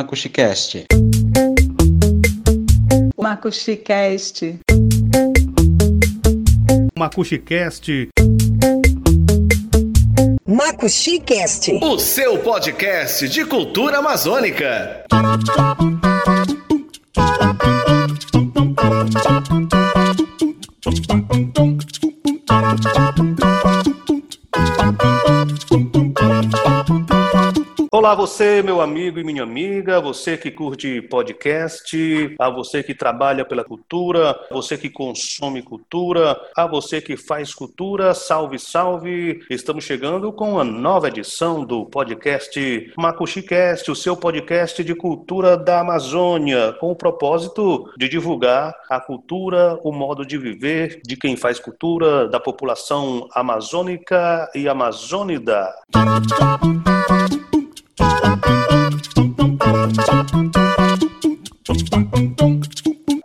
MacuxiCast. MacuxiCast. MacuxiCast. MacuxiCast. O seu podcast de cultura amazônica. Olá, você, meu amigo e minha amiga, você que curte podcast, a você que trabalha pela cultura, você que consome cultura, a você que faz cultura, salve, salve! Estamos chegando com a nova edição do podcast Macuxicast, o seu podcast de cultura da Amazônia, com o propósito de divulgar a cultura, o modo de viver de quem faz cultura, da população amazônica e amazônida.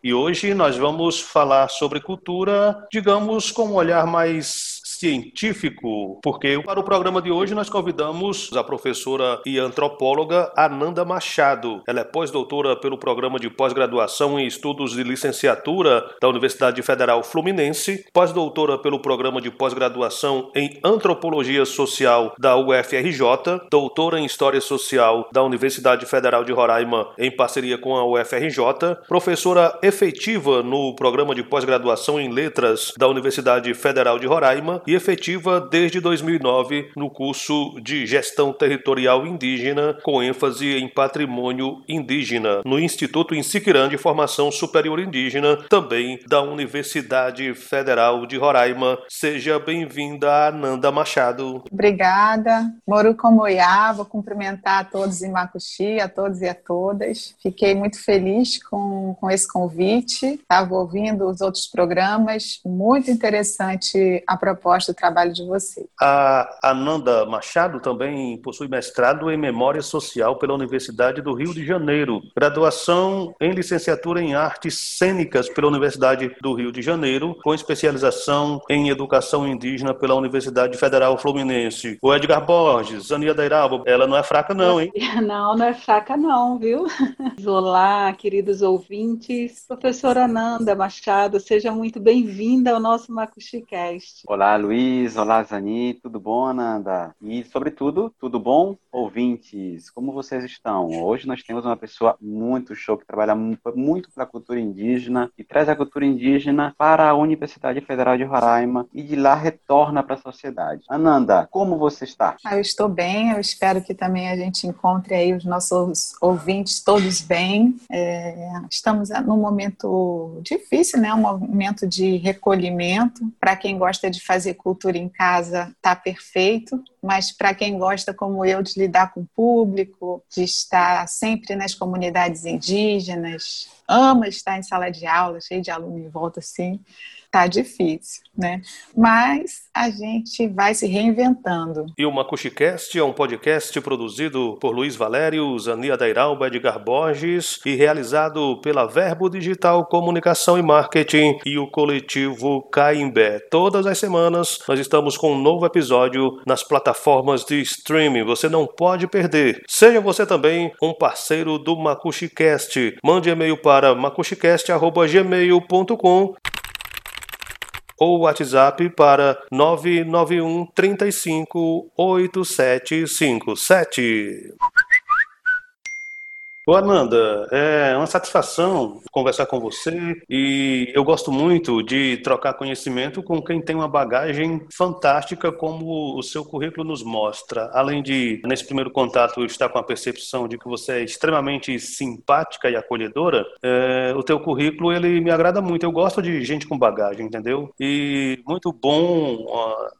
E hoje nós vamos falar sobre cultura, digamos, com um olhar mais científico, porque para o programa de hoje nós convidamos a professora e antropóloga Ananda Machado. Ela é pós-doutora pelo programa de pós-graduação em estudos de licenciatura da Universidade Federal Fluminense, pós-doutora pelo programa de pós-graduação em antropologia social da UFRJ, doutora em história social da Universidade Federal de Roraima em parceria com a UFRJ, professora efetiva no programa de pós-graduação em letras da Universidade Federal de Roraima e efetiva desde 2009 no curso de Gestão Territorial Indígena, com ênfase em patrimônio indígena, no Instituto Insiquirã de Formação Superior Indígena, também da Universidade Federal de Roraima. Seja bem-vinda, Ananda Machado. Obrigada. Moru Comoiá, vou cumprimentar a todos em Macuxi, a todos e a todas. Fiquei muito feliz com, com esse convite. Estava ouvindo os outros programas, muito interessante a proposta gosto do trabalho de você. A Ananda Machado também possui mestrado em Memória Social pela Universidade do Rio de Janeiro, graduação em licenciatura em Artes Cênicas pela Universidade do Rio de Janeiro, com especialização em Educação Indígena pela Universidade Federal Fluminense. O Edgar Borges, Ania Dairaba, ela não é fraca não, hein? Não, não é fraca não, viu? Olá, queridos ouvintes. Professora Ananda Machado, seja muito bem-vinda ao nosso MacuxiCast. Olá, Luiz, olá Zani, tudo bom, Ananda? E, sobretudo, tudo bom, ouvintes? Como vocês estão? Hoje nós temos uma pessoa muito show que trabalha muito para a cultura indígena e traz a cultura indígena para a Universidade Federal de Roraima e de lá retorna para a sociedade. Ananda, como você está? Ah, eu estou bem, eu espero que também a gente encontre aí os nossos ouvintes todos bem. É, estamos num momento difícil, né? Um momento de recolhimento para quem gosta de fazer cultura em casa está perfeito, mas para quem gosta, como eu, de lidar com o público, de estar sempre nas comunidades indígenas, ama estar em sala de aula, cheio de aluno em volta assim, tá difícil, né? Mas a gente vai se reinventando. E o MacuxiCast é um podcast produzido por Luiz Valério, Zania Dairalba, Edgar Borges e realizado pela Verbo Digital Comunicação e Marketing e o coletivo Caimbé. Todas as semanas nós estamos com um novo episódio nas plataformas de streaming. Você não pode perder. Seja você também um parceiro do MacuxiCast. Mande e-mail para macuxicast.gmail.com ou WhatsApp para 991 35 8757. Ô Ananda, é uma satisfação conversar com você e eu gosto muito de trocar conhecimento com quem tem uma bagagem fantástica como o seu currículo nos mostra. Além de, nesse primeiro contato, estar com a percepção de que você é extremamente simpática e acolhedora, é, o teu currículo ele me agrada muito. Eu gosto de gente com bagagem, entendeu? E muito bom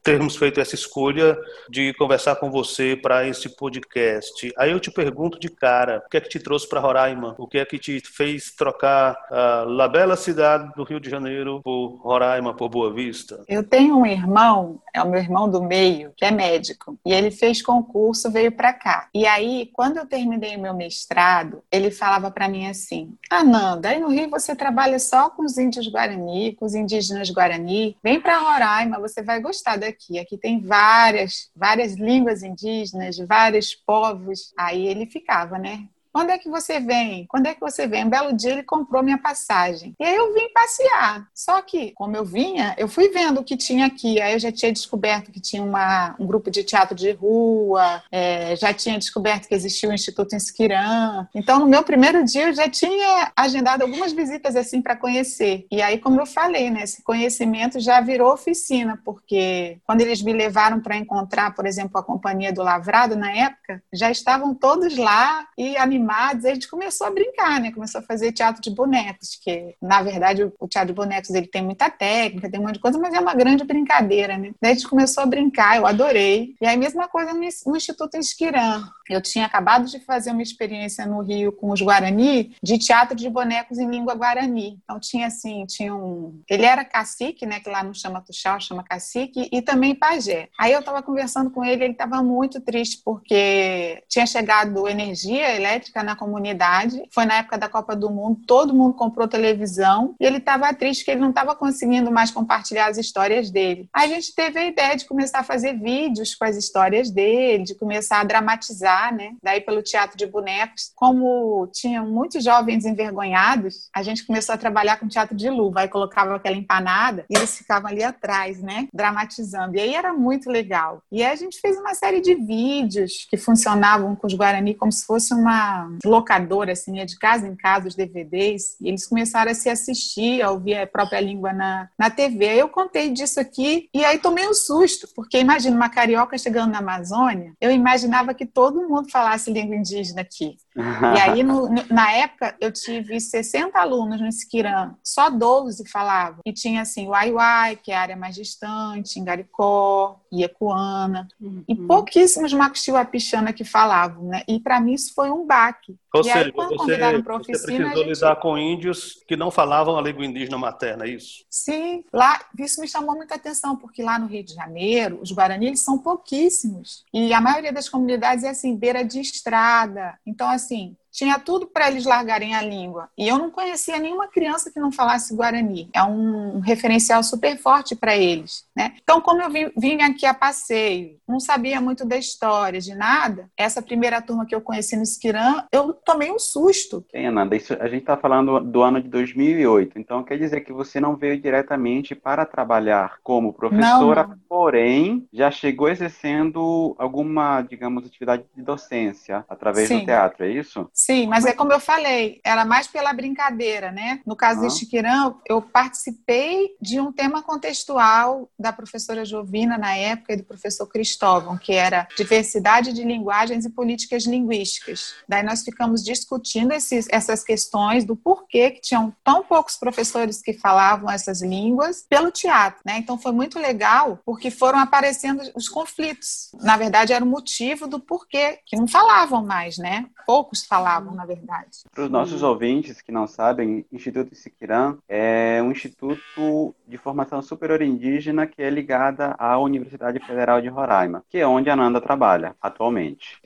termos feito essa escolha de conversar com você para esse podcast. Aí eu te pergunto de cara, o que é que te trouxe trouxe para Roraima? O que é que te fez trocar a la bela cidade do Rio de Janeiro por Roraima, por Boa Vista? Eu tenho um irmão, é o meu irmão do meio, que é médico, e ele fez concurso, veio para cá. E aí, quando eu terminei o meu mestrado, ele falava para mim assim: Ananda, aí no Rio você trabalha só com os índios Guarani, com os indígenas Guarani, vem para Roraima, você vai gostar daqui. Aqui tem várias, várias línguas indígenas, vários povos. Aí ele ficava, né? Quando é que você vem? Quando é que você vem? Um belo dia ele comprou minha passagem. E aí eu vim passear. Só que, como eu vinha, eu fui vendo o que tinha aqui. Aí eu já tinha descoberto que tinha uma, um grupo de teatro de rua, é, já tinha descoberto que existia o Instituto Insquirã. Então, no meu primeiro dia, eu já tinha agendado algumas visitas assim para conhecer. E aí, como eu falei, né, esse conhecimento já virou oficina, porque quando eles me levaram para encontrar, por exemplo, a Companhia do Lavrado, na época, já estavam todos lá e animados. E a gente começou a brincar, né? Começou a fazer teatro de bonecos, que, na verdade, o teatro de bonecos ele tem muita técnica, tem um monte de coisa, mas é uma grande brincadeira, né? Daí a gente começou a brincar, eu adorei. E aí, mesma coisa no, no Instituto Esquirã. Eu tinha acabado de fazer uma experiência no Rio com os Guarani, de teatro de bonecos em língua guarani. Então tinha assim, tinha um... Ele era cacique, né, que lá não chama tuxal, chama cacique, e também pajé. Aí eu estava conversando com ele, ele estava muito triste porque tinha chegado energia elétrica na comunidade. Foi na época da Copa do Mundo, todo mundo comprou televisão e ele estava triste que ele não estava conseguindo mais compartilhar as histórias dele. A gente teve a ideia de começar a fazer vídeos com as histórias dele, de começar a dramatizar, né? Daí pelo teatro de bonecos, como tinham muitos jovens envergonhados, a gente começou a trabalhar com teatro de luva, aí colocava aquela empanada e eles ficavam ali atrás, né? Dramatizando. E aí era muito legal. E aí a gente fez uma série de vídeos que funcionavam com os Guarani como se fosse uma locadora, assim, ia de casa em casa os DVDs, e eles começaram a se assistir, a ouvir a própria língua na, na TV. Eu contei disso aqui e aí tomei um susto, porque imagina uma carioca chegando na Amazônia, eu imaginava que todo mundo falasse língua indígena aqui. E aí, no, na época, eu tive 60 alunos no Esquirã, só 12 falavam. E tinha, assim, Uai-Uai, que é a área mais distante, Ingaricó, Iecuana, uhum. e pouquíssimos Macuxi-Wapixana que falavam, né? E para mim isso foi um baque. Ou e seja, aí, quando você, convidaram para oficina, você precisou gente... lidar com índios que não falavam a língua indígena materna, é isso? Sim, lá, isso me chamou muita atenção, porque lá no Rio de Janeiro, os Guarani eles são pouquíssimos. E a maioria das comunidades é assim, beira de estrada. Então, assim, tinha tudo para eles largarem a língua. E eu não conhecia nenhuma criança que não falasse guarani. É um referencial super forte para eles. Né? Então, como eu vim, vim, aqui a passeio, não sabia muito da história, de nada, essa primeira turma que eu conheci no Esquirã, eu tomei um susto. Sim, Ananda, isso, a gente está falando do ano de 2008, então quer dizer que você não veio diretamente para trabalhar como professora, não, não. porém já chegou exercendo alguma, digamos, atividade de docência através Sim. do teatro, é isso? Sim, mas é como eu falei, era mais pela brincadeira, né? No caso ah. deste Quirã, eu participei de um tema contextual da professora Jovina na época e do professor Cristóvão, que era diversidade de linguagens e políticas linguísticas. Daí nós ficamos discutindo esses, essas questões do porquê que tinham tão poucos professores que falavam essas línguas pelo teatro, né? Então foi muito legal porque foram aparecendo os conflitos. Na verdade, era o motivo do porquê que não falavam mais, né? Poucos falavam estavam, na verdade. Para os nossos ouvintes que não sabem, Instituto Siquirã é um instituto de formação superior indígena que é ligada à Universidade Federal de Roraima, que é onde a Nanda trabalha atualmente.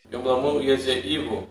Ivo,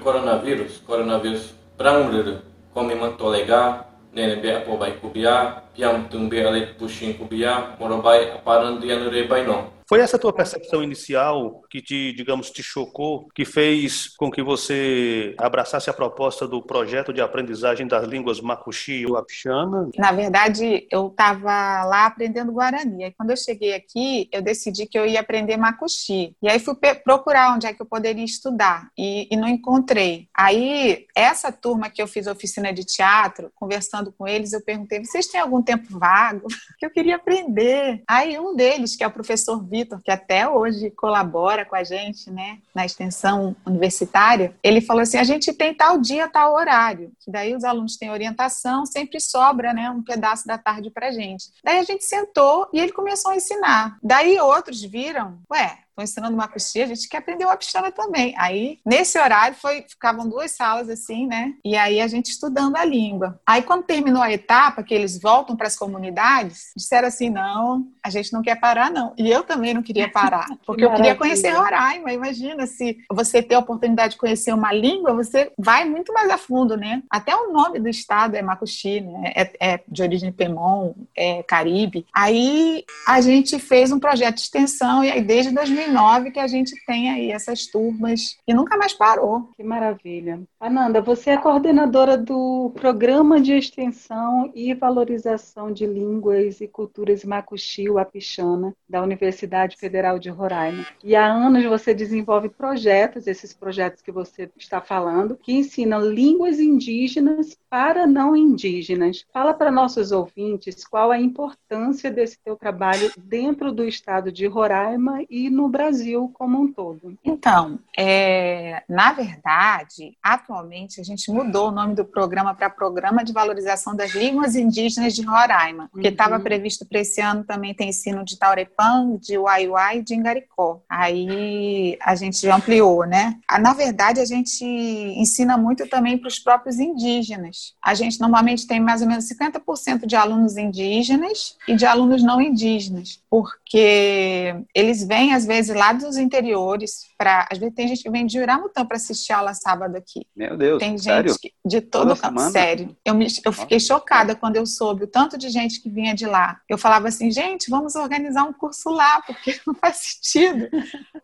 coronavírus, coronavírus para um como mantolegar, nene be apo bai kubia, piam tumbe alet puxin kubia, morobai aparando dianure bai não. Foi essa tua percepção inicial que te, digamos, te chocou, que fez com que você abraçasse a proposta do projeto de aprendizagem das línguas macuxi e wapixana? Na verdade, eu estava lá aprendendo Guarani. Aí, quando eu cheguei aqui, eu decidi que eu ia aprender macuxi. E aí fui procurar onde é que eu poderia estudar e, e não encontrei. Aí, essa turma que eu fiz oficina de teatro, conversando com eles, eu perguntei: vocês têm algum tempo vago? que eu queria aprender. Aí, um deles, que é o professor Vitor, que até hoje colabora com a gente, né, na extensão universitária, ele falou assim: a gente tem tal dia, tal horário. Que daí os alunos têm orientação, sempre sobra, né, um pedaço da tarde para gente. Daí a gente sentou e ele começou a ensinar. Daí outros viram, ué, estão ensinando uma coxinha, a gente quer aprender o Apixana também. Aí, nesse horário, foi, ficavam duas salas assim, né? E aí a gente estudando a língua. Aí, quando terminou a etapa, que eles voltam para as comunidades, disseram assim: não, a gente não quer parar, não. E eu também não queria parar, porque eu queria conhecer Roraima. Imagina se você ter a oportunidade de conhecer uma língua, você vai muito mais a fundo, né? Até o nome do estado é Macuxi, né? É, é de origem Pemon, é Caribe. Aí a gente fez um projeto de extensão e aí desde 2000 2009 que a gente tem aí essas turmas e nunca mais parou. Que maravilha. Ananda, você é coordenadora do Programa de Extensão e Valorização de Línguas e Culturas Macuxi, Apixana, da Universidade Federal de Roraima. E há anos você desenvolve projetos, esses projetos que você está falando, que ensinam línguas indígenas para não indígenas. Fala para nossos ouvintes qual a importância desse teu trabalho dentro do estado de Roraima e no Brasil como um todo. Então, é, na verdade, atualmente a gente mudou o nome do programa para Programa de Valorização das Línguas Indígenas de Roraima, porque estava uhum. previsto para esse ano também tem ensino de Taurepã, de Uaiuai e de Ingaricó. Aí a gente ampliou, né? Ah, na verdade, a gente ensina muito também para os próprios indígenas. A gente normalmente tem mais ou menos 50% de alunos indígenas e de alunos não indígenas, porque eles vêm às vezes lá dos interiores para, às vezes tem gente que vem de Uramutã para assistir aula sábado aqui. Meu Deus, tem sério? gente que, de todo canto, sério. Eu, me, eu fiquei chocada quando eu soube o tanto de gente que vinha de lá. Eu falava assim, gente, vamos organizar um curso lá, porque não faz sentido,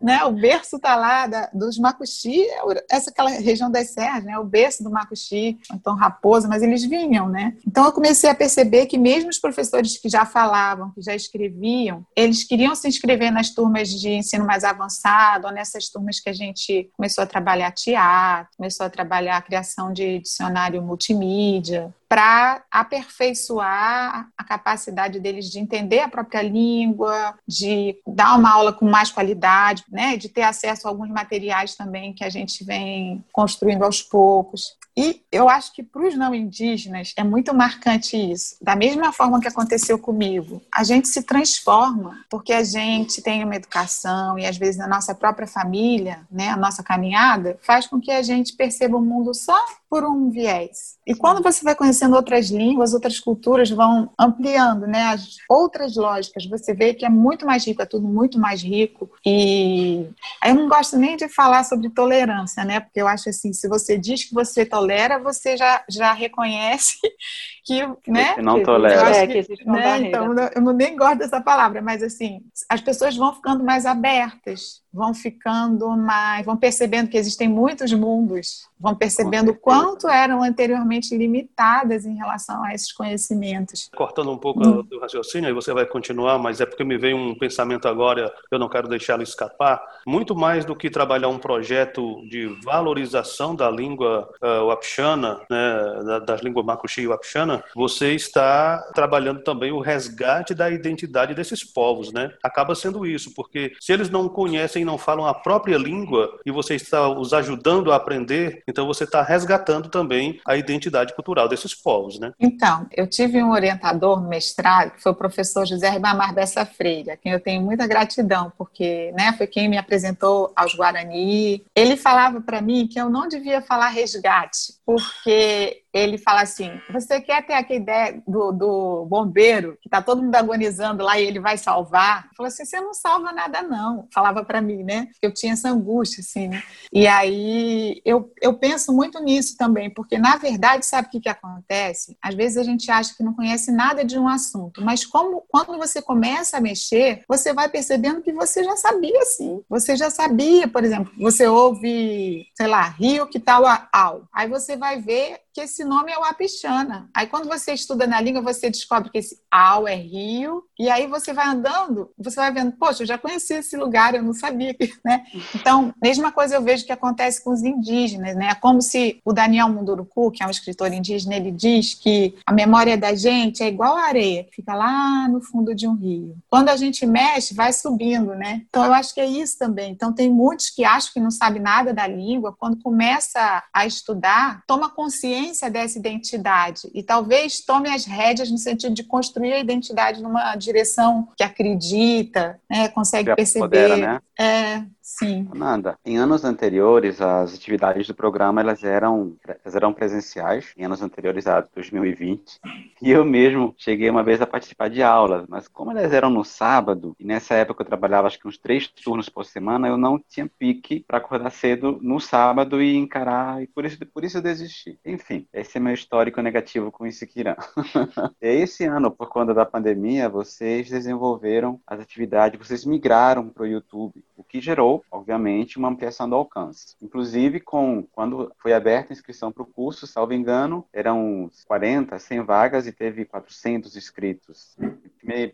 né? O berço tá lá da, dos Macuxi, essa aquela região das serras, né? O berço do Macuxi, então Raposa, mas eles vinham, né? Então eu comecei a perceber que mesmo os professores que já falavam, que já escreviam, eles queriam se inscrever nas turmas de ensino mais avançado, ou nessas turmas que a gente começou a trabalhar teatro, começou a trabalhar a criação de dicionário multimídia, para aperfeiçoar a capacidade deles de entender a própria língua, de dar uma aula com mais qualidade, né, de ter acesso a alguns materiais também que a gente vem construindo aos poucos. E eu acho que para os não indígenas é muito marcante isso. Da mesma forma que aconteceu comigo, a gente se transforma porque a gente tem uma educação e às vezes a nossa própria família, né, a nossa caminhada, faz com que a gente perceba o mundo só por um viés. E quando você vai conhecendo outras línguas, outras culturas vão ampliando, né, as outras lógicas, você vê que é muito mais rico, é tudo muito mais rico. E aí eu não gosto nem de falar sobre tolerância, né, porque eu acho assim, se você diz que você tolera, você já, já reconhece que, né? Que não tolera. É, que, que né, então, eu não nem gosto dessa palavra, mas assim, as pessoas vão ficando mais abertas, vão ficando mais, vão percebendo que existem muitos mundos, vão percebendo quanto eram anteriormente limitadas em relação a esses conhecimentos. Cortando um pouco hum. do raciocínio, aí você vai continuar, mas é porque me veio um pensamento agora, eu não quero deixá-lo escapar. Muito mais do que trabalhar um projeto de valorização da língua uh, wapixana, né, das línguas macuxi e wapixana, você está trabalhando também o resgate da identidade desses povos, né? Acaba sendo isso, porque se eles não conhecem e não falam a própria língua e você está os ajudando a aprender, então você está resgatando também a identidade cultural desses povos, né? Então, eu tive um orientador no mestrado, que foi o professor José Ribamar Bessa Freire, a quem eu tenho muita gratidão, porque né, foi quem me apresentou aos Guarani. Ele falava para mim que eu não devia falar resgate, porque ele fala assim: você quer ter aquela ideia do, do bombeiro que tá todo mundo agonizando lá e ele vai salvar? Falou assim: você não salva nada, não. Falava para mim, né? Eu tinha essa angústia, assim, né? E aí eu, eu penso muito nisso também, porque na verdade, sabe o que, que acontece? Às vezes a gente acha que não conhece nada de um assunto, mas como quando você começa a mexer, você vai percebendo que você já sabia, sim. Você já sabia, por exemplo, você ouve, sei lá, Rio que tal ao. Aí você vai ver que esse nome é o Apixana. Aí quando você estuda na língua, você descobre que esse Au é rio, e aí você vai andando, você vai vendo, poxa, eu já conheci esse lugar, eu não sabia né? Então, mesma coisa eu vejo que acontece com os indígenas, né? É como se o Daniel Munduruku, que é um escritor indígena, ele diz que a memória da gente é igual a areia, que fica lá no fundo de um rio. Quando a gente mexe, vai subindo, né? Então eu acho que é isso também. Então tem muitos que acham que não sabe nada da língua, quando começa a estudar, toma consciência consciência dessa identidade e talvez tome as rédeas no sentido de construir a identidade numa direção que acredita, né, consegue perceber. Né? É, Sim. Nanda, em anos anteriores, as atividades do programa elas eram, elas eram presenciais, em anos anteriores a 2020. E eu mesmo cheguei uma vez a participar de aulas, mas como elas eram no sábado, e nessa época eu trabalhava acho que uns três turnos por semana, eu não tinha pique para acordar cedo no sábado e encarar, e por isso, por isso eu desisti. Enfim, esse é meu histórico negativo com Isiquirã. e esse ano, por conta da pandemia, vocês desenvolveram as atividades, vocês migraram para o YouTube, o que gerou, obviamente, uma ampliação do alcance. Inclusive, com quando foi aberta a inscrição para o curso, salvo engano, eram 40, 100 vagas e teve 400 inscritos.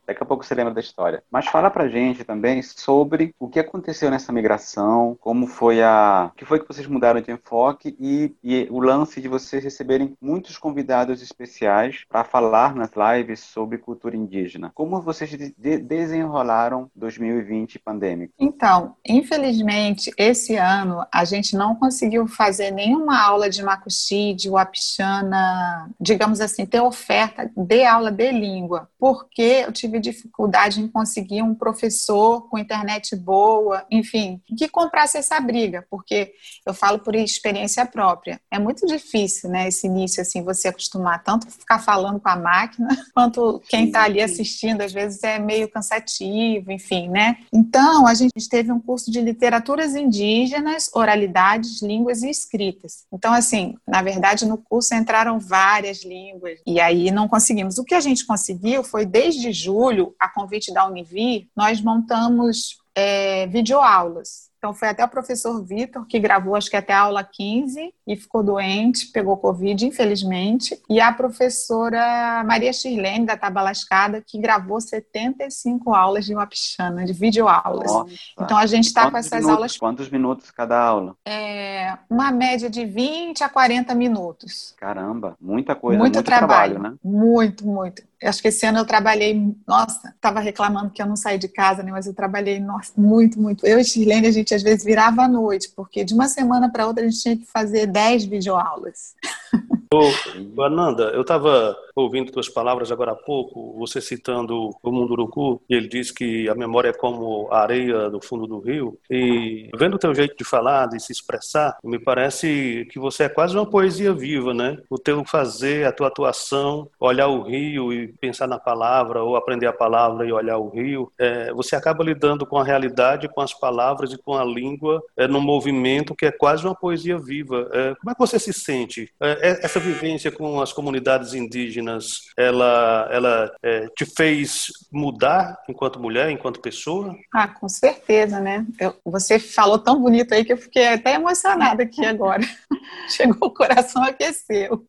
Daqui a pouco você lembra da história. Mas fala pra gente também sobre o que aconteceu nessa migração, como foi a. O que foi que vocês mudaram de enfoque e, e o lance de vocês receberem muitos convidados especiais para falar nas lives sobre cultura indígena. Como vocês de desenrolaram 2020 pandêmico? Então, infelizmente, esse ano a gente não conseguiu fazer nenhuma aula de macuxi, de wapixana, digamos assim, ter oferta de aula de língua, porque eu tive dificuldade em conseguir um professor com internet boa, enfim, que comprasse essa briga, porque eu falo por experiência própria. É muito difícil, né, esse início, assim, você acostumar tanto ficar falando com a máquina, quanto quem está ali assistindo, às vezes é meio cansativo, enfim, né? Então, a gente teve um curso de literaturas indígenas, oralidades, línguas e escritas. Então, assim, na verdade, no curso entraram várias línguas, e aí não conseguimos. O que a gente conseguiu foi, desde julho, a convite da Univir, nós montamos é, videoaulas. Então foi até o professor Vitor que gravou, acho que até a aula 15 e ficou doente, pegou Covid, infelizmente. E a professora Maria Shirlene, da Tabalascada, que gravou 75 aulas de Wapichana, de videoaulas. Nossa. Então a gente está com essas minutos, aulas. Quantos minutos cada aula? É, uma média de 20 a 40 minutos. Caramba, muita coisa, muito, muito trabalho, trabalho, né? Muito, muito. Acho que esse ano eu trabalhei, nossa, estava reclamando que eu não saí de casa, né? Mas eu trabalhei, nossa, muito, muito. Eu e Shirlene, a gente às vezes virava à noite, porque de uma semana para outra a gente tinha que fazer 10 videoaulas. Ô, Ananda, eu estava ouvindo tuas palavras agora há pouco, você citando o Munduruku, e ele diz que a memória é como a areia do fundo do rio, e vendo o teu jeito de falar, de se expressar, me parece que você é quase uma poesia viva, né? O teu fazer, a tua atuação, olhar o rio e pensar na palavra, ou aprender a palavra e olhar o rio, é, você acaba lidando com a realidade, com as palavras e com a língua, é, num movimento que é quase uma poesia viva. É, como é que você se sente? É, é essa vivência com as comunidades indígenas, ela, ela é, te fez mudar enquanto mulher, enquanto pessoa? Ah, com certeza, né? Eu, você falou tão bonito aí que eu fiquei até emocionada aqui agora. Chegou o coração aqueceu.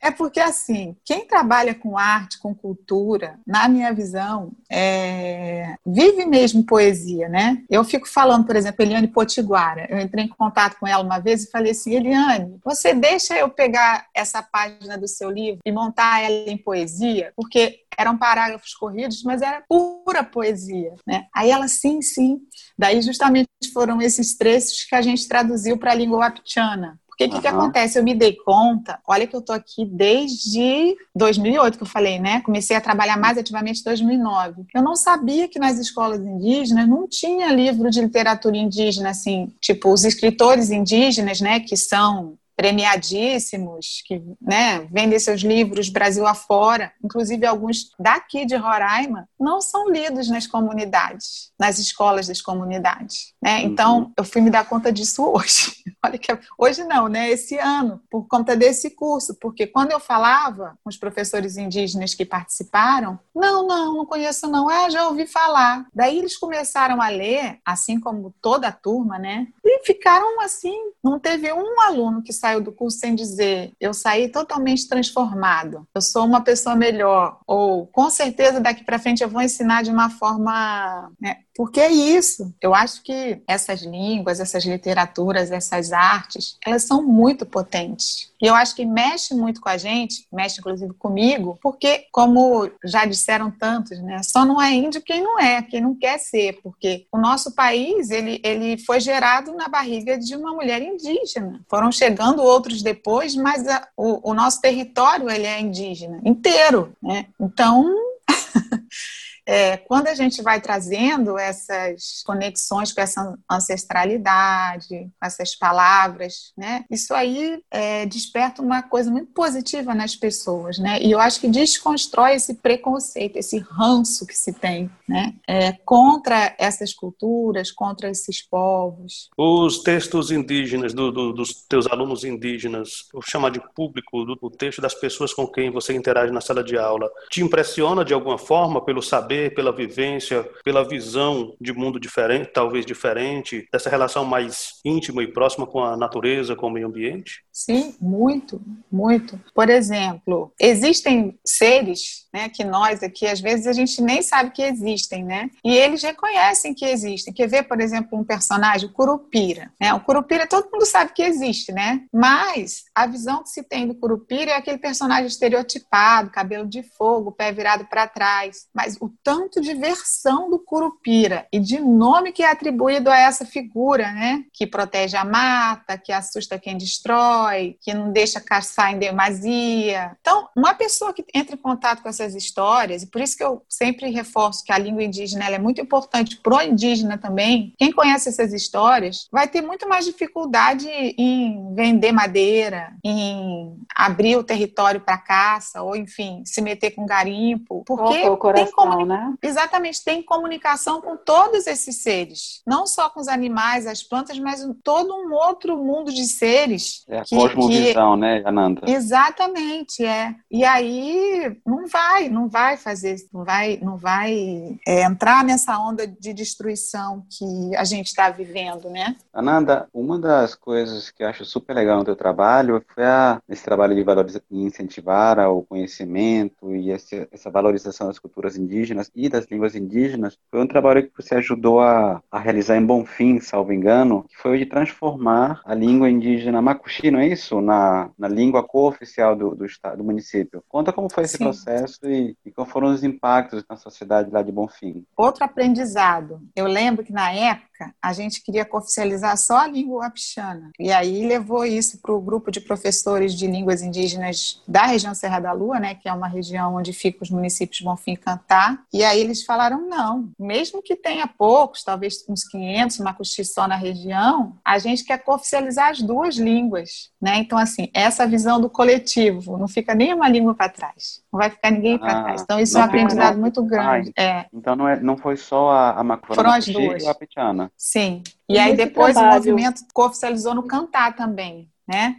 É porque, assim, quem trabalha com arte, com cultura, na minha visão, é... vive mesmo poesia, né? Eu fico falando, por exemplo, Eliane Potiguara. Eu entrei em contato com ela uma vez e falei assim: Eliane, você deixa eu pegar essa página do seu livro e montar ela em poesia? Porque eram parágrafos corridos, mas era pura poesia, né? Aí ela, sim, sim. Daí, justamente, foram esses trechos que a gente traduziu para a língua wapchana. Porque o uhum. que, que, acontece? Eu me dei conta, olha que eu tô aqui desde 2008, que eu falei, né? Comecei a trabalhar mais ativamente em 2009. Eu não sabia que nas escolas indígenas não tinha livro de literatura indígena, assim, tipo, os escritores indígenas, né, que são premiadíssimos, que né, vendem seus livros Brasil afora, inclusive alguns daqui de Roraima, não são lidos nas comunidades, nas escolas das comunidades. Né? Então, uhum. eu fui me dar conta disso hoje. Olha que hoje não, né? Esse ano, por conta desse curso, porque quando eu falava com os professores indígenas que participaram, não, não, não conheço não, ah, já ouvi falar. Daí eles começaram a ler, assim como toda a turma, né? E ficaram assim, não teve um aluno que saiu do curso sem dizer, eu saí totalmente transformado, eu sou uma pessoa melhor, ou com certeza daqui para frente eu vou ensinar de uma forma né, porque é isso. Eu acho que essas línguas, essas literaturas, essas artes, elas são muito potentes. E eu acho que mexe muito com a gente, mexe inclusive comigo, porque, como já disseram tantos, né, só não é índio quem não é, quem não quer ser, porque o nosso país, ele, ele foi gerado na barriga de uma mulher indígena. Foram chegando outros depois, mas a, o, o nosso território, ele é indígena, inteiro, né? Então... é, quando a gente vai trazendo essas conexões com essa ancestralidade, com essas palavras, né? Isso aí é, desperta uma coisa muito positiva nas pessoas, né? E eu acho que desconstrói esse preconceito, esse ranço que se tem, né? É, contra essas culturas, contra esses povos. Os textos indígenas do, do, dos teus alunos indígenas, vou chamar de público do, do texto das pessoas com quem você interage na sala de aula, te impressiona de alguma forma pelo saber, pela vivência, pela visão de mundo diferente, talvez diferente, dessa relação mais íntima e próxima com a natureza, com o meio ambiente? Sim, muito, muito. Por exemplo, existem seres né, que nós aqui, às vezes, a gente nem sabe que existem, né? E eles reconhecem que existem. Quer ver, por exemplo, um personagem, o Curupira. Né? O Curupira, todo mundo sabe que existe, né? Mas a visão que se tem do Curupira é aquele personagem estereotipado, cabelo de fogo, pé virado para trás. Mas o tanto de versão do Curupira e de nome que é atribuído a essa figura, né? Que protege a mata, que assusta quem destrói, que não deixa caçar em demasia. Então, uma pessoa que entra em contato com essas histórias, e por isso que eu sempre reforço que a língua indígena é muito importante pro indígena também. Quem conhece essas histórias vai ter muito mais dificuldade em vender madeira, em abrir o território para caça, ou enfim, se meter com garimpo, porque o coração, tem comuni... né? Exatamente tem comunicação com todos esses seres, não só com os animais, as plantas, mas todo um outro mundo de seres. É a que, cosmovisão, que... né, Ananda? Exatamente, é. E aí não vai vai, não vai fazer, não vai, não vai é, entrar nessa onda de destruição que a gente está vivendo, né? Ananda, uma das coisas que eu acho super legal no teu trabalho foi a, esse trabalho de valorizar, incentivar o conhecimento e esse, essa valorização das culturas indígenas e das línguas indígenas. Foi um trabalho que você ajudou a, a realizar em Bonfim, salvo engano, que foi o de transformar a língua indígena macuxi, não é isso? Na, na língua cooficial do, do, estado, do município. Conta como foi esse Sim. processo e, e quais foram os impactos na sociedade lá de Bonfim? Outro aprendizado. Eu lembro que na época a gente queria oficializar só a língua wapixana. E aí levou isso para o grupo de professores de línguas indígenas da região Serra da Lua, né, que é uma região onde ficam os municípios Bonfim e Cantá. E aí eles falaram não, mesmo que tenha poucos, talvez uns 500 macuxi só na região, a gente quer oficializar as duas línguas, né? Então assim, essa visão do coletivo, não fica nenhuma língua para trás. Não vai ficar ninguém para ah, trás. Então isso é um aprendizado muito grande. É. Então não, é, não foi só a, a Foram as duas. e a Pichana. Sim. E, e aí depois trabalho... o movimento oficializou no cantar também, né?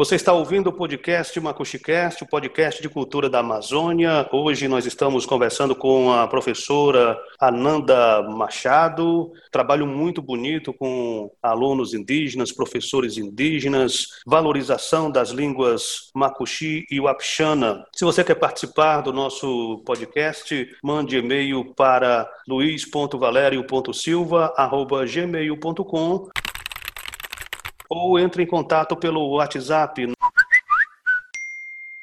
Você está ouvindo o podcast Macuxicast, o podcast de cultura da Amazônia. Hoje nós estamos conversando com a professora Ananda Machado. Trabalho muito bonito com alunos indígenas, professores indígenas, valorização das línguas Macuxi e Wapixana. Se você quer participar do nosso podcast, mande e-mail para luiz.valério.silva.gmail.com ou entre em contato pelo WhatsApp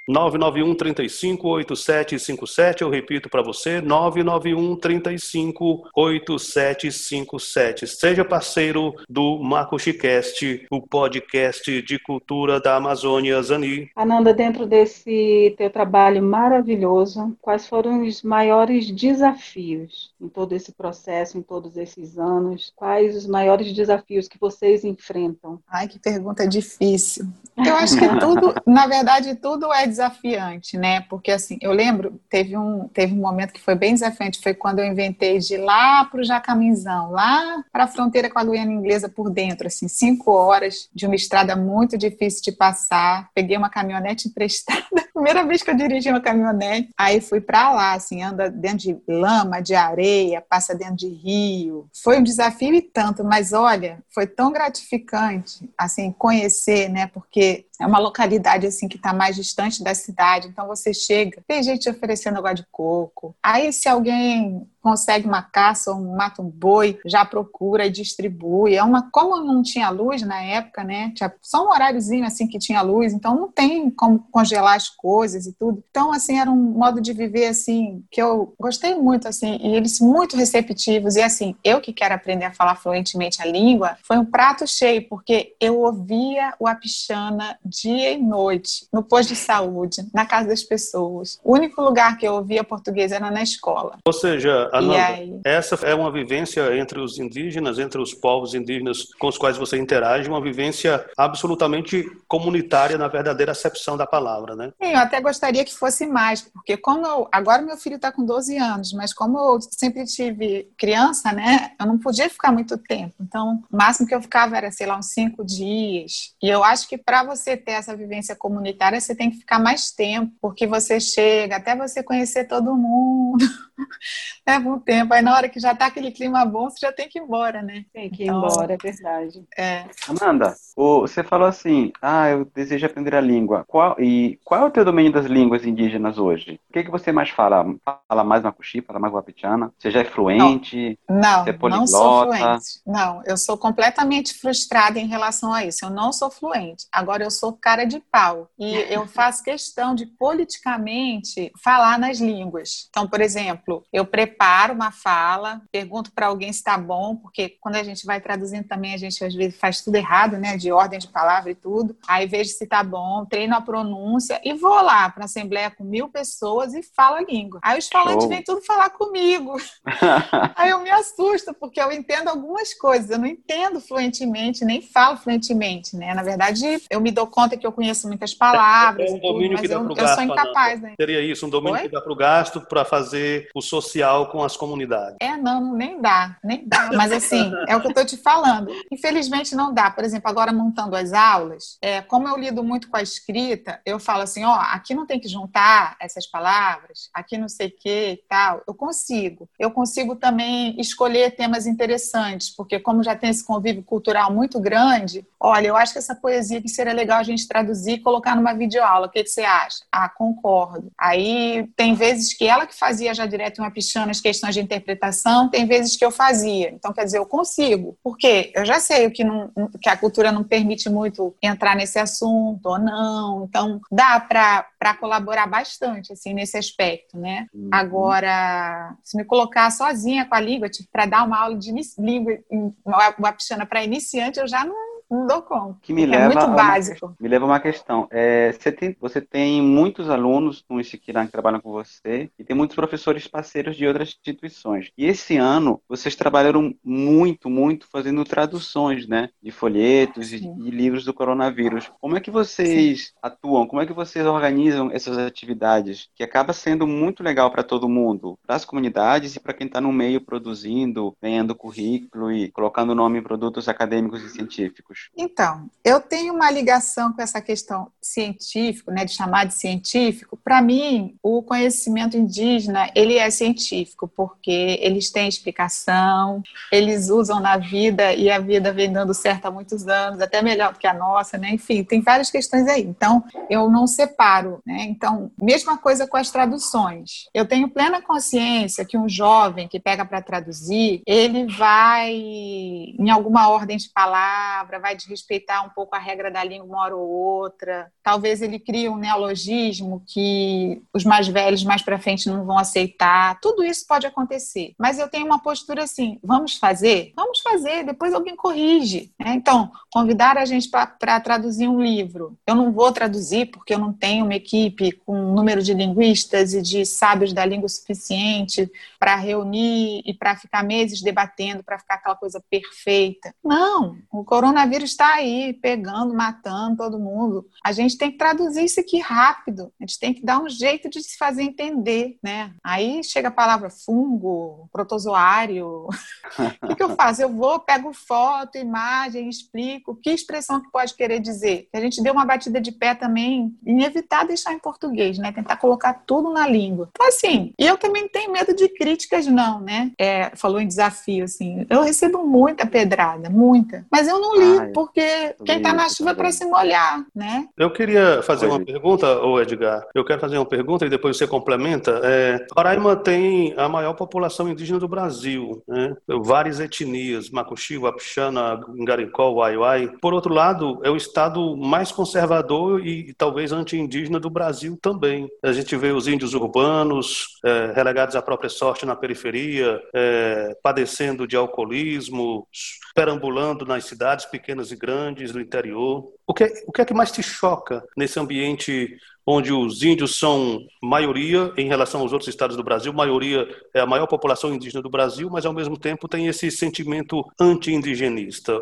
991 35 8757, eu repito para você, 991 35 8757. Seja parceiro do Macuxicast, o podcast de cultura da Amazônia Zani. Ananda, dentro desse teu trabalho maravilhoso, quais foram os maiores desafios em todo esse processo, em todos esses anos? Quais os maiores desafios que vocês enfrentam? Ai, que pergunta difícil. Eu acho que tudo, na verdade, tudo é desafiante, né? Porque assim, eu lembro, teve um, teve um momento que foi bem desafiante, foi quando eu inventei de ir lá para o Jacaminzão, lá para a fronteira com a Guiana Inglesa por dentro, assim, cinco horas de uma estrada muito difícil de passar. Peguei uma caminhonete emprestada, primeira vez que eu dirigi uma caminhonete. Aí fui para lá, assim, anda dentro de lama, de areia, passa dentro de rio. Foi um desafio e tanto, mas olha, foi tão gratificante, assim, conhecer, né? Porque é uma localidade assim que está mais distante da cidade, então você chega, tem gente oferecendo água de coco. Aí se alguém consegue uma caça ou mata um boi, já procura e distribui. É uma, como não tinha luz na época, né? Tinha só um horáriozinho assim que tinha luz, então não tem como congelar as coisas e tudo. Então, assim, era um modo de viver assim que eu gostei muito, assim, e eles muito receptivos. E assim, eu que quero aprender a falar fluentemente a língua, foi um prato cheio, porque eu ouvia o Apixana dia e noite, no posto de saúde, na casa das pessoas. O único lugar que eu ouvia português era na escola. Ou seja, Ananda, aí... essa é uma vivência entre os indígenas, entre os povos indígenas com os quais você interage, uma vivência absolutamente comunitária na verdadeira acepção da palavra, né? Sim, eu até gostaria que fosse mais, porque como eu, agora meu filho está com 12 anos, mas como eu sempre tive criança, né, eu não podia ficar muito tempo. Então, o máximo que eu ficava era, sei lá, uns cinco dias. E eu acho que para você ter essa vivência comunitária, você tem que ficar mais tempo, porque você chega até você conhecer todo mundo. Leva um tempo. Aí na hora que já está aquele clima bom, você já tem que ir embora, né? Tem que ir então, embora, é verdade. É. Amanda, você falou assim, ah, eu desejo aprender a língua. Qual, e qual é o teu domínio das línguas indígenas hoje? O que, que você mais fala? Fala mais macuxi, fala mais guapichana? Você já é fluente? Não, você é não sou fluente. Não, eu sou completamente frustrada em relação a isso. Eu não sou fluente. Agora eu sou cara de pau. E eu faço questão de politicamente falar nas línguas. Então, por exemplo, eu preparo uma fala, pergunto para alguém se está bom, porque quando a gente vai traduzindo também, a gente às vezes faz tudo errado, né? De ordem de palavra e tudo. Aí vejo se está bom, treino a pronúncia e vou lá para a assembleia com mil pessoas e falo a língua. Aí os falantes vêm tudo falar comigo. Aí eu me assusto, porque eu entendo algumas coisas, eu não entendo fluentemente, nem falo fluentemente, né? Na verdade, eu me dou conta que eu conheço muitas palavras, é, é um domínio tudo, que dá eu, eu sou incapaz. Né? Seria isso, um domínio Oi? que dá para o gasto para fazer o social com as comunidades. É, não, nem dá, nem dá. Mas assim, é o que eu estou te falando. Infelizmente não dá. Por exemplo, agora montando as aulas, é, como eu lido muito com a escrita, eu falo assim, ó, aqui não tem que juntar essas palavras, aqui não sei o que e tal. Eu consigo. Eu consigo também escolher temas interessantes, porque como já tem esse convívio cultural muito grande, olha, eu acho que essa poesia que seria legal a gente traduzir e colocar numa videoaula. O que, que você acha? Ah, concordo. Aí tem vezes que ela que fazia já direto uma pichando as questões de interpretação, tem vezes que eu fazia. Então, quer dizer, eu consigo. Porque eu já sei o que, não, que a cultura não permite muito entrar nesse assunto ou não. Então, dá para colaborar bastante, assim, nesse aspecto, né? Uhum. Agora, se me colocar sozinha com a língua, tipo, para dar uma aula de língua, uma pichana para iniciante, eu já não não dou conta. Que me é leva muito básico. Uma, me leva a uma questão. É, você, tem, você tem muitos alunos no Istiquirã que trabalham com você e tem muitos professores parceiros de outras instituições. E esse ano vocês trabalharam muito, muito fazendo traduções, né? De folhetos e, e, livros do coronavírus. Como é que vocês Sim. atuam? Como é que vocês organizam essas atividades? Que acaba sendo muito legal para todo mundo, para as comunidades e para quem está no meio produzindo, ganhando currículo e colocando nome em produtos acadêmicos e científicos. Então, eu tenho uma ligação com essa questão científica, né, de chamar de científico. Para mim, o conhecimento indígena ele é científico porque eles têm explicação, eles usam na vida e a vida vem dando certo há muitos anos, até melhor do que a nossa, né? Enfim, tem várias questões aí. Então, eu não separo, né? Então, mesma coisa com as traduções. Eu tenho plena consciência que um jovem que pega para traduzir, ele vai em alguma ordem de palavra, vai desrespeitar um pouco a regra da língua uma hora ou outra. Talvez ele crie um neologismo que os mais velhos mais para frente não vão aceitar. Tudo isso pode acontecer. Mas eu tenho uma postura assim: vamos fazer? Vamos fazer, depois alguém corrige. Né? Então, convidar a gente para traduzir um livro. Eu não vou traduzir porque eu não tenho uma equipe com um número de linguistas e de sábios da língua suficiente para reunir e para ficar meses debatendo, para ficar aquela coisa perfeita. Não, o coronavírus coronavírus está aí, pegando, matando todo mundo. A gente tem que traduzir isso aqui rápido. A gente tem que dar um jeito de se fazer entender, né? Aí chega a palavra fungo, protozoário. o que, que, eu faço? Eu vou, pego foto, imagem, explico que expressão que pode querer dizer. A gente deu uma batida de pé também em evitar deixar em português, né? Tentar colocar tudo na língua. Então, assim, eu também tenho medo de críticas, não, né? É, falou em desafio, assim. Eu recebo muita pedrada, muita. Mas eu não ligo porque quem está na chuva é para se molhar, né? Eu queria fazer uma pergunta, ô Edgar. Eu quero fazer uma pergunta e depois você complementa. É, Roraima tem a maior população indígena do Brasil, né? Várias etnias, Macuxi, Wapixana, Garicó, Waiuai. Por outro lado, é o estado mais conservador e, e talvez anti-indígena do Brasil também. A gente vê os índios urbanos é, relegados à própria sorte na periferia, é, padecendo de alcoolismo, perambulando nas cidades pequenas e grandes, no interior. O que, o que é que mais te choca nesse ambiente onde os índios são maioria em relação aos outros estados do Brasil, maioria é a maior população indígena do Brasil, mas ao mesmo tempo tem esse sentimento anti-indigenista,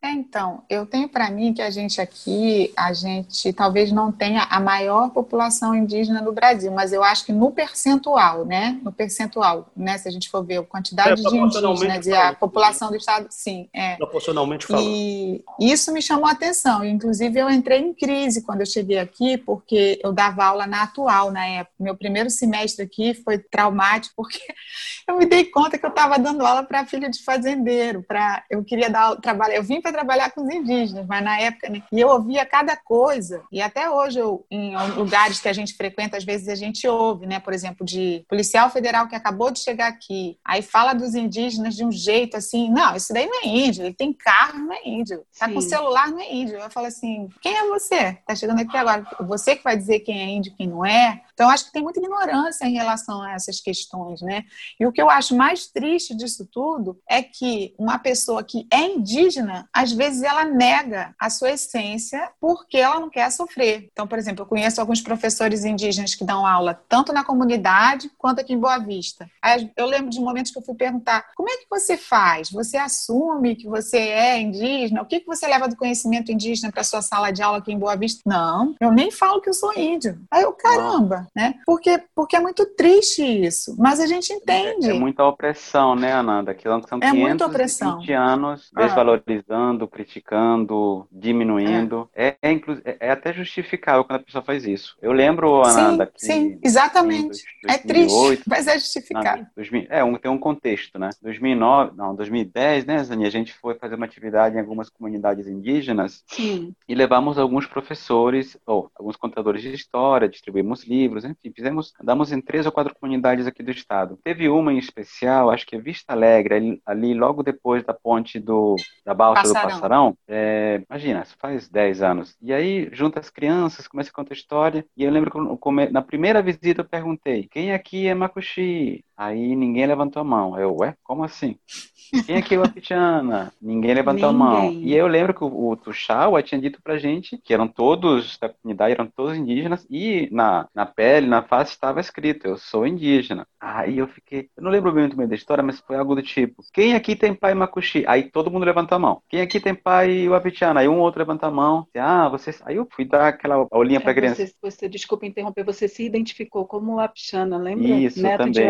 É, então, eu tenho para mim que a gente aqui, a gente talvez não tenha a maior população indígena do Brasil, mas eu acho que no percentual, né? No percentual, né? Se a gente for ver a quantidade é, de indígenas e a população do estado, sim, é. Proporcionalmente falando. E isso me chamou a atenção. Inclusive, eu entrei em crise quando eu cheguei aqui, porque eu dava aula na atual na época. Meu primeiro semestre aqui foi traumático, porque eu me dei conta que eu estava dando aula para filha de fazendeiro, para eu queria dar trabalho, eu vim para trabalhar com os indígenas, mas na época, né, e eu ouvia cada coisa, e até hoje eu em lugares que a gente frequenta, às vezes a gente ouve, né, por exemplo, de policial federal que acabou de chegar aqui, aí fala dos indígenas de um jeito assim, não, isso daí não é índio, ele tem carro, não é índio, tá Sim. com celular, não é índio. Eu falo assim, quem é você? Tá chegando aqui agora, você que vai dizer quem é índio, quem não é? Então, acho que tem muita ignorância em relação a essas questões, né? E o que eu acho mais triste disso tudo é que uma pessoa que é indígena, às vezes ela nega a sua essência porque ela não quer sofrer. Então, por exemplo, eu conheço alguns professores indígenas que dão aula tanto na comunidade quanto aqui em Boa Vista. Eu lembro de momentos que eu fui perguntar: como é que você faz? Você assume que você é indígena? O que, que você leva do conhecimento indígena para sua sala de aula aqui em Boa Vista? Não, eu nem falo que eu sou índio. Aí eu, caramba, né? Porque, porque é muito triste isso, mas a gente entende. É, é muita opressão, né, Ananda? Que são é 520 anos ah. desvalorizando, ah. criticando, diminuindo. É, é, é, é, até justificável quando a pessoa faz isso. Eu lembro, Ananda, sim, que... Sim, exatamente. 2008, é triste, mas é justificável. é, um, tem um contexto, né? 2009, não, 2010, né, Zani? A gente foi fazer uma atividade em algumas comunidades indígenas sim. e levamos alguns professores, ou alguns contadores de história, distribuímos livros, livros, enfim, fizemos, andamos em três ou quatro comunidades aqui do estado. Teve uma em especial, acho que é Vista Alegre, ali, logo depois da ponte do, da Balsa Passarão. do Passarão. É, imagina, isso faz 10 anos. E aí, junta as crianças, começa a contar história, e eu lembro que na primeira visita eu perguntei, quem aqui é Makushi? Aí ninguém levantou a mão. Eu, ué, como assim? Quem aqui é o Apitiana? Ninguém levantou a mão. E eu lembro que o, o Tuxaua tinha dito pra gente que eram todos da comunidade, eram todos indígenas, e na, na pele, na face, estava escrito, eu sou indígena. Aí eu fiquei, eu não lembro muito bem da história, mas foi algo do tipo, quem aqui tem pai Makushi? Aí todo mundo levantou a mão. Quem aqui tem pai Wapitiana? Aí um outro levanta a mão. Ah, você... Aí eu fui dar aquela olhinha pra é, criança. Você, você, desculpa interromper, você se identificou como Wapitiana, lembra? Isso, Neto também. de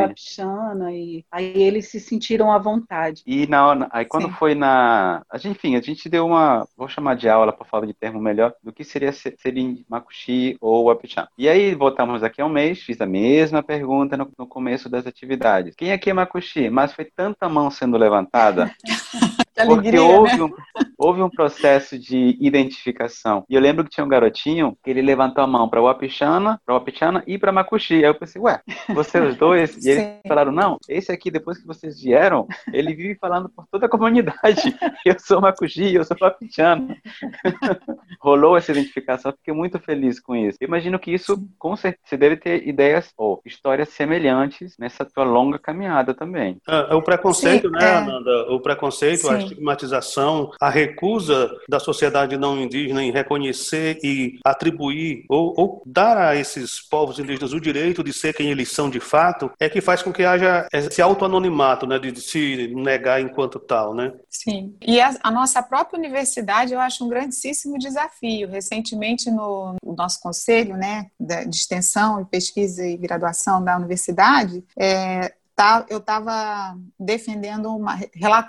Wapitiana, e aí eles se sentiram à vontade. E na hora, aí quando Sim. foi na... Enfim, a gente deu uma, vou chamar de aula para falar de termo melhor, do que seria ser, ser Makushi ou Wapitiana. E aí voltamos aqui há um mês, fiz a mesma pergunta no, no começo das atividades. Quem aqui é Makushi? Mas foi tanta mão sendo levantada Porque alegria, houve, né? um, houve um processo de identificação. E eu lembro que tinha um garotinho que ele levantou a mão para o Wapichana, para o Wapichana e para Makushi. Aí eu pensei, ué, vocês dois? E eles falaram, não, esse aqui, depois que vocês vieram, ele vive falando por toda a comunidade. Eu sou Makushi, eu sou Wapichana. Rolou essa identificação, fiquei muito feliz com isso. Eu imagino que isso, com certeza, você deve ter ideias ou histórias semelhantes nessa tua longa caminhada também. É, é o preconceito, Sim, né, é. Amanda? O preconceito, Sim. Estigmatização, a recusa da sociedade não indígena em reconhecer e atribuir ou, ou, dar a esses povos indígenas o direito de ser quem eles são de fato, é que faz com que haja esse autoanonimato, né, de se negar enquanto tal, né? Sim. E a, a nossa própria universidade eu acho um grandíssimo desafio. Recentemente no, no nosso conselho, né, de extensão e pesquisa e graduação da universidade, é, tá, eu estava defendendo uma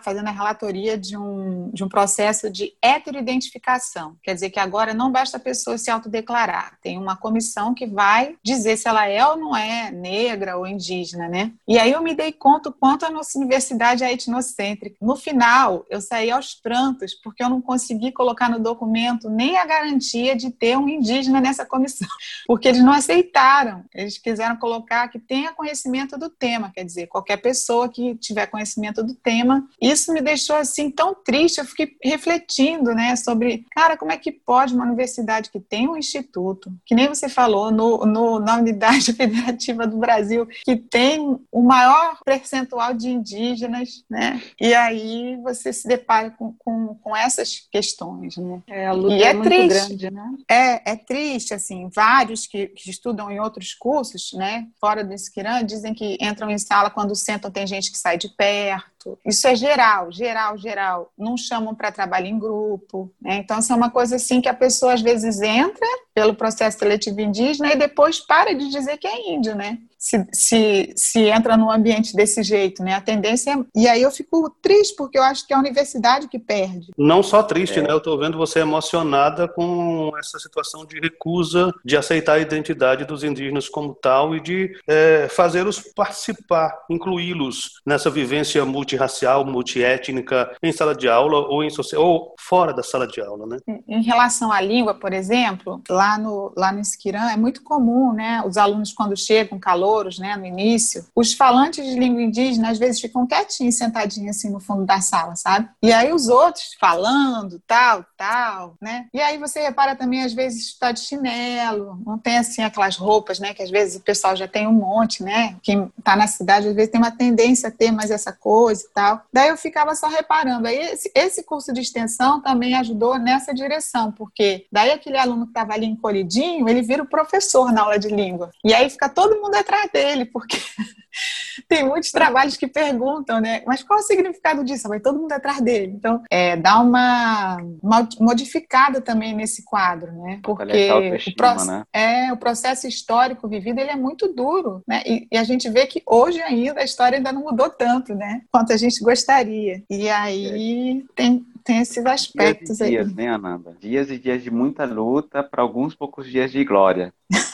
fazendo a relatoria de um, de um processo de heteroidentificação. Quer dizer que agora não basta a pessoa se autodeclarar, tem uma comissão que vai dizer se ela é ou não é negra ou indígena, né? E aí eu me dei conta o quanto a nossa universidade é etnocêntrica. No final, eu saí aos prantos porque eu não consegui colocar no documento nem a garantia de ter um indígena nessa comissão, porque eles não aceitaram. Eles quiseram colocar que tenha conhecimento do tema, quer dizer, qualquer pessoa que tiver conhecimento do tema. Isso me deixou assim tão triste, eu fiquei refletindo, né, sobre, cara, como é que pode uma universidade que tem um instituto, que nem você falou, no, no na unidade federativa do Brasil, que tem o maior percentual de indígenas, né, e aí você se depara com, com, com essas questões, né. É, a luta e é, é triste, grande, né? É, é triste, assim, vários que, que estudam em outros cursos, né, fora do Esquirã, dizem que entram em sala quando sentam, tem gente que sai de perto. Isso é geral, geral, geral. Não chamam para trabalho em grupo. Né? Então, isso é uma coisa assim que a pessoa às vezes entra pelo processo seletivo indígena e depois para de dizer que é índio, né? Se, se, se entra num ambiente desse jeito, né? A tendência é... E aí eu fico triste, porque eu acho que é a universidade que perde. Não só triste, é. né? Eu estou vendo você emocionada com essa situação de recusa de aceitar a identidade dos indígenas como tal e de é, fazê-los participar, incluí-los nessa vivência multirracial, multiétnica, em sala de aula ou, em, ou fora da sala de aula, né? Em relação à língua, por exemplo, lá no, lá no Esquirã é muito comum, né? Os alunos, quando chegam, calouros, né, no início, os falantes de língua indígena às vezes ficam quietinhos, sentadinhos assim no fundo da sala, sabe? E aí os outros falando, tal, tal, né? E aí você repara também, às vezes, está de chinelo, não tem assim aquelas roupas, né? Que às vezes o pessoal já tem um monte, né? Quem tá na cidade, às vezes, tem uma tendência a ter mais essa coisa e tal. Daí eu ficava só reparando. Aí esse, esse curso de extensão também ajudou nessa direção, porque daí aquele aluno que estava ali encolhidinho, ele vira o professor na aula de língua. E aí fica todo mundo atrás dele, porque tem muitos trabalhos que perguntam, né? Mas qual é o significado disso? Vai todo mundo atrás dele. Então, é, dá uma, modificada também nesse quadro, né? Porque o, pro, né? É, o processo histórico vivido ele é muito duro, né? E, e, a gente vê que hoje ainda a história ainda não mudou tanto, né? Quanto a gente gostaria. E aí é. tem tem esses aspectos dias aí. Dias, né, Ananda? Dias e dias de muita luta para alguns poucos dias de glória.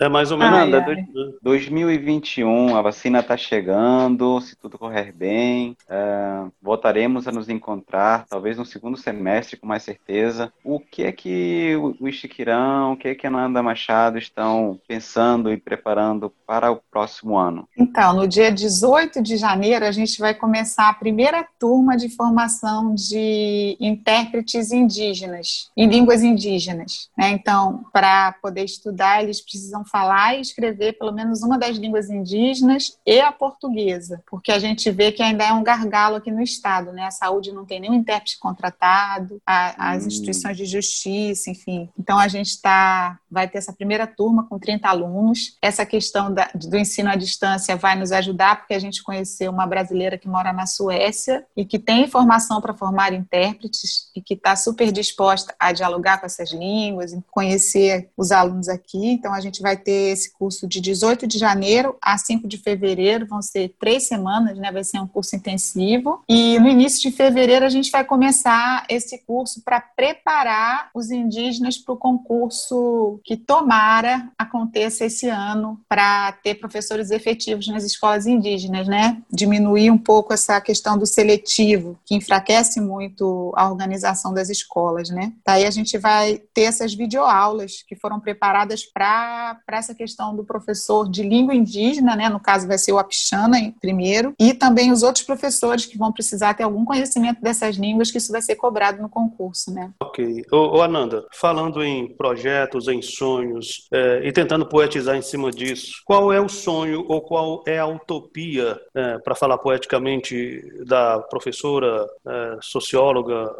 É mais ou menos. Ai, ai. 2021, a vacina está chegando, se tudo correr bem, uh, voltaremos a nos encontrar, talvez no segundo semestre, com mais certeza. O que é que o Ixiquirão, o que é que a Nanda Machado estão pensando e preparando para o próximo ano? Então, no dia 18 de janeiro, a gente vai começar a primeira turma de formação de intérpretes indígenas, em línguas indígenas. Né? Então, para poder estudar, eles precisam falar e escrever pelo menos uma das línguas indígenas e a portuguesa, porque a gente vê que ainda é um gargalo aqui no Estado, né? A saúde não tem nenhum intérprete contratado, a, as hum. instituições de justiça, enfim. Então a gente tá, vai ter essa primeira turma com 30 alunos. Essa questão da, do ensino à distância vai nos ajudar, porque a gente conheceu uma brasileira que mora na Suécia e que tem formação para formar intérpretes e que está super disposta a dialogar com essas línguas, e conhecer os alunos aqui. Então a gente vai vai ter esse curso de 18 de janeiro a 5 de fevereiro, vão ser três semanas, né? Vai ser um curso intensivo. E no início de fevereiro a gente vai começar esse curso para preparar os indígenas para o concurso que tomara aconteça esse ano para ter professores efetivos nas escolas indígenas, né? Diminuir um pouco essa questão do seletivo, que enfraquece muito a organização das escolas, né? Daí a gente vai ter essas videoaulas que foram preparadas para para essa questão do professor de língua indígena, né? no caso vai ser o Apixana primeiro, e também os outros professores que vão precisar ter algum conhecimento dessas línguas, que isso vai ser cobrado no concurso. Né? Ok. Ô, ô Ananda, falando em projetos, em sonhos, é, e tentando poetizar em cima disso, qual é o sonho ou qual é a utopia, é, para falar poeticamente, da professora é, socióloga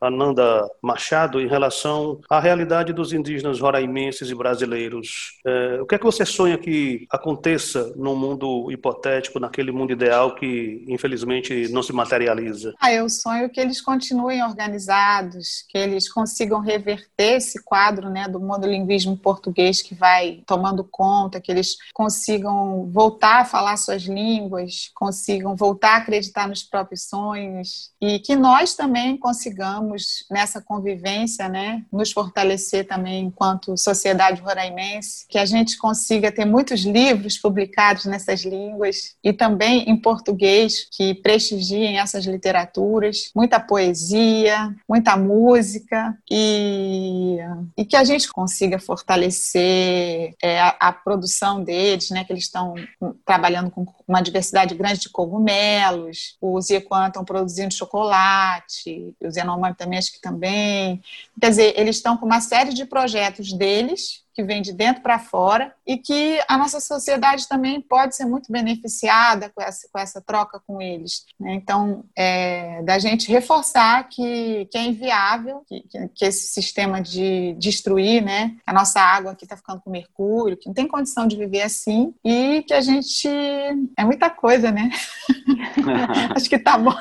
Ananda Machado em relação à realidade dos indígenas roraimenses e brasileiros É, o que é que você sonha que aconteça num mundo hipotético, naquele mundo ideal que infelizmente não se materializa? Ah, eu sonho que eles continuem organizados, que eles consigam reverter esse quadro né, do monolinguismo português que vai tomando conta, que eles consigam voltar a falar suas línguas, consigam voltar a acreditar nos próprios sonhos e que nós também consigamos nessa convivência, né, nos fortalecer também enquanto sociedade roraimense, que a gente consiga ter muitos livros publicados nessas línguas e também em português que prestigiem essas literaturas, muita poesia, muita música e, e que a gente consiga fortalecer é, a, a, produção deles, né, que eles estão trabalhando com uma diversidade grande de cogumelos, os Iequan estão produzindo chocolate, os Yanomami também acho que também. Quer dizer, eles estão com uma série de projetos deles que vem de dentro para fora e que a nossa sociedade também pode ser muito beneficiada com essa, com essa troca com eles. Né? Então, é, da gente reforçar que, que é inviável, que, que, esse sistema de destruir, né? a nossa água aqui está ficando com mercúrio, que não tem condição de viver assim e que a gente. É muita coisa, né? Acho que tá bom.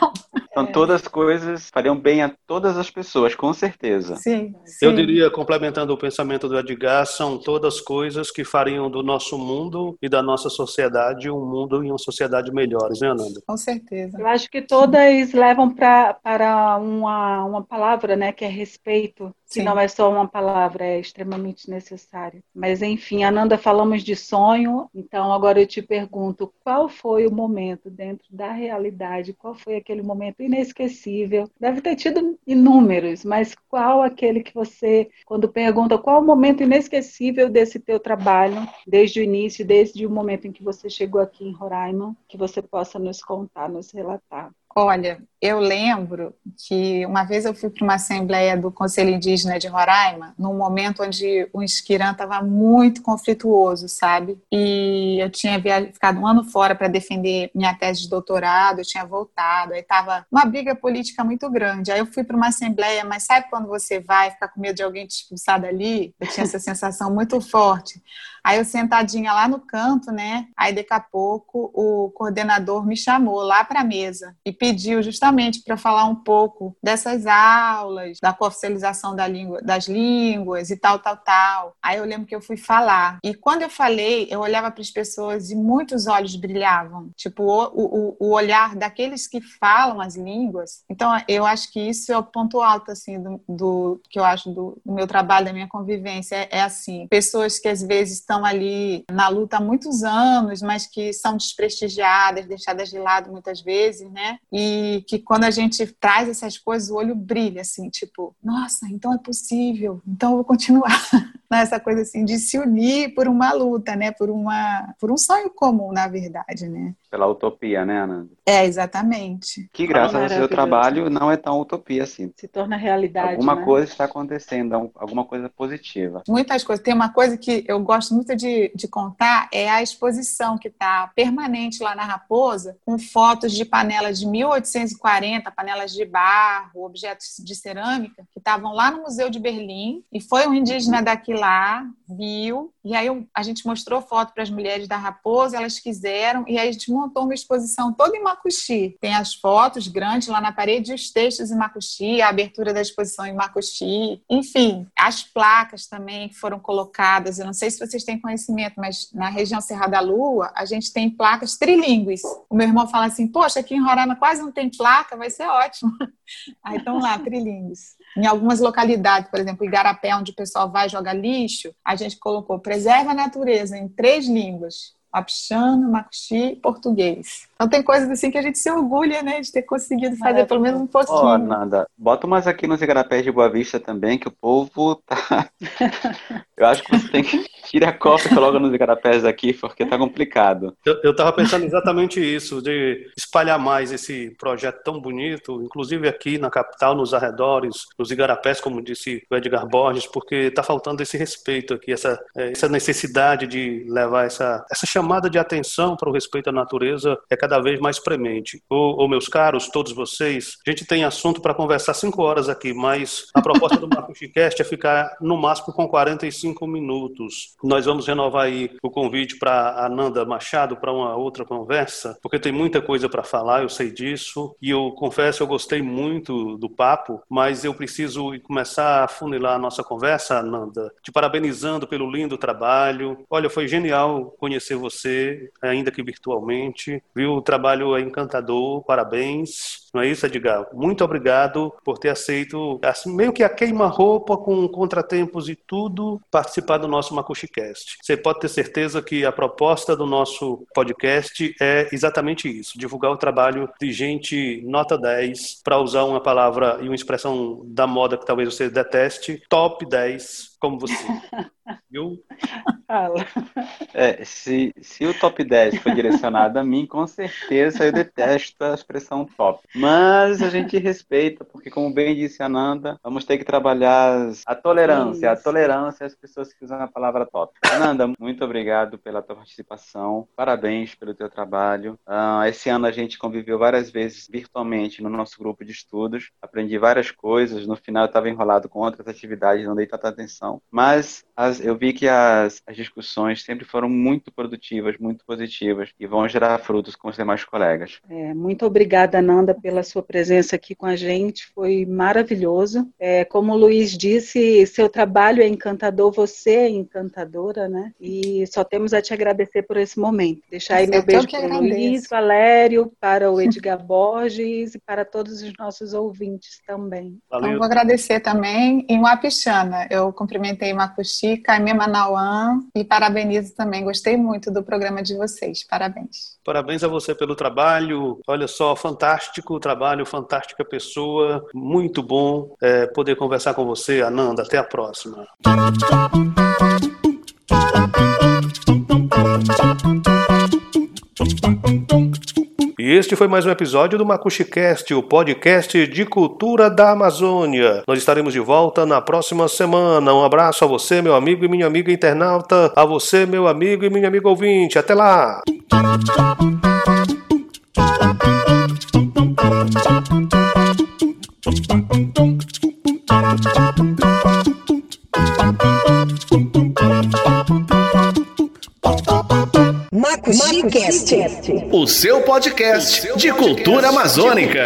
Então, é. todas as coisas fariam bem a todas as pessoas, com certeza. Sim, sim. Eu diria, complementando o pensamento do Edgar, são todas coisas que fariam do nosso mundo e da nossa sociedade um mundo e uma sociedade melhores, né, Ananda? Com certeza. Eu acho que todas levam pra, para uma, uma palavra, né, que é respeito que não é só uma palavra, é extremamente necessária. Mas, enfim, Ananda, falamos de sonho, então agora eu te pergunto, qual foi o momento dentro da realidade, qual foi aquele momento inesquecível? Deve ter tido inúmeros, mas qual aquele que você, quando pergunta qual o momento inesquecível desse teu trabalho, desde o início, desde o momento em que você chegou aqui em Roraima, que você possa nos contar, nos relatar? Olha, eu lembro que uma vez eu fui para uma assembleia do Conselho Indígena de Roraima, num momento onde o Esquirã estava muito conflituoso, sabe? E eu tinha ficado um ano fora para defender minha tese de doutorado, eu tinha voltado, aí estava uma briga política muito grande. Aí eu fui para uma assembleia, mas sabe quando você vai ficar com medo de alguém te expulsar dali? Eu tinha essa sensação muito forte. Aí eu sentadinha lá no canto, né? Aí daqui a pouco o coordenador me chamou lá para a mesa e pediu justamente para falar um pouco dessas aulas, da oficialização da língua, das línguas e tal, tal, tal. Aí eu lembro que eu fui falar. E quando eu falei, eu olhava para as pessoas e muitos olhos brilhavam. Tipo, o, o, o olhar daqueles que falam as línguas. Então, eu acho que isso é o ponto alto, assim, do, do que eu acho do, do, meu trabalho, da minha convivência. É, é assim, pessoas que às vezes estão estão ali na luta há muitos anos, mas que são desprestigiadas, deixadas de lado muitas vezes, né? E que quando a gente traz essas coisas, o olho brilha, assim, tipo, nossa, então é possível, então eu vou continuar. Essa coisa assim de se unir por uma luta, né? Por uma, por um sonho comum, na verdade, né? Pela utopia, né, Ana? É, exatamente. Que graças ao seu trabalho não é tão utopia assim. Se torna realidade. Alguma né? coisa está acontecendo, alguma coisa positiva. Muitas coisas. Tem uma coisa que eu gosto muito de, de contar, é a exposição que está permanente lá na Raposa, com fotos de panelas de 1840, panelas de barro, objetos de cerâmica, que estavam lá no Museu de Berlim. E foi um indígena daqui lá, viu, e aí a gente mostrou foto para as mulheres da Raposa, elas quiseram, e aí a gente montou uma exposição toda em Macuxi. Tem as fotos grandes lá na parede, os textos em Macuxi, a abertura da exposição em Macuxi, enfim, as placas também que foram colocadas. Eu não sei se vocês têm conhecimento, mas na região Serra da Lua, a gente tem placas trilíngues. O meu irmão fala assim: Poxa, aqui em Roraima quase não tem placa, vai ser ótimo. Aí estão lá, trilíngues. Em algumas localidades, por exemplo, Igarapé, onde o pessoal vai jogar lixo, a gente colocou preserva a natureza em três línguas: Apixano, Macuxi e português. Então tem coisas assim que a gente se orgulha, né, de ter conseguido fazer pelo menos um pouquinho. Ó, oh, Nanda, bota umas aqui nos igarapés de Boa Vista também, que o povo tá... Eu acho que você tem que tirar a cópia e coloca nos igarapés aqui, porque tá complicado. Eu, eu tava pensando exatamente isso, de espalhar mais esse projeto tão bonito, inclusive aqui na capital, nos arredores, nos igarapés, como disse o Edgar Borges, porque tá faltando esse respeito aqui, essa, essa necessidade de levar essa, essa chamada de atenção para o respeito à natureza é cada cada vez mais premente. Ô, ô meus caros, todos vocês, a gente tem assunto para conversar cinco horas aqui, mas a proposta do Marco Chicast é ficar no máximo com 45 minutos. Nós vamos renovar aí o convite para Ananda Machado para uma outra conversa, porque tem muita coisa para falar, eu sei disso, e eu confesso, eu gostei muito do papo, mas eu preciso começar a funilar a nossa conversa, Ananda, te parabenizando pelo lindo trabalho. Olha, foi genial conhecer você, ainda que virtualmente, viu? O trabalho é encantador, parabéns. Não é isso, Edgar? Muito obrigado por ter aceito, assim, meio que a queima-roupa com contratempos e tudo, participar do nosso MacuxiCast. Você pode ter certeza que a proposta do nosso podcast é exatamente isso: divulgar o trabalho de gente nota 10, para usar uma palavra e uma expressão da moda que talvez você deteste, top 10 como você. Viu? É, se, se o top 10 for direcionado a mim, com certeza eu detesto a expressão top. Mas a gente respeita, porque como bem disse a Nanda, vamos ter que trabalhar a tolerância, a tolerância às pessoas que usam a palavra top. Ananda, muito obrigado pela tua participação, parabéns pelo teu trabalho. Uh, esse ano a gente conviveu várias vezes virtualmente no nosso grupo de estudos, aprendi várias coisas, no final eu estava enrolado com outras atividades, não dei tanta atenção, mas as, eu vi que as, as discussões sempre foram muito produtivas, muito positivas e vão gerar frutos com os demais colegas. É, muito obrigada, Nanda, pela sua presença aqui com a gente, foi maravilhoso. É, como o Luiz disse, seu trabalho é encantador, você é encantadora, né? E só temos a te agradecer por esse momento. Deixar aí meu beijo para o Luiz, Valério, para o Edgar Borges e para todos os nossos ouvintes também. Valeu. Então, vou agradecer também. Em Wapichana, eu cumprimentei Macuxi, Caimê Manauã e parabenizo também. Gostei muito do programa de vocês. Parabéns. Parabéns a você pelo trabalho. Olha só, fantástico trabalho, fantástica pessoa. Muito bom é, poder conversar com você, Ananda. Até a próxima. E este foi mais um episódio do MacuxiCast, o podcast de cultura da Amazônia. Nós estaremos de volta na próxima semana. Um abraço a você, meu amigo e minha amiga internauta, a você, meu amigo e minha amiga ouvinte. Até lá! Macuxicast, o seu podcast de cultura amazônica.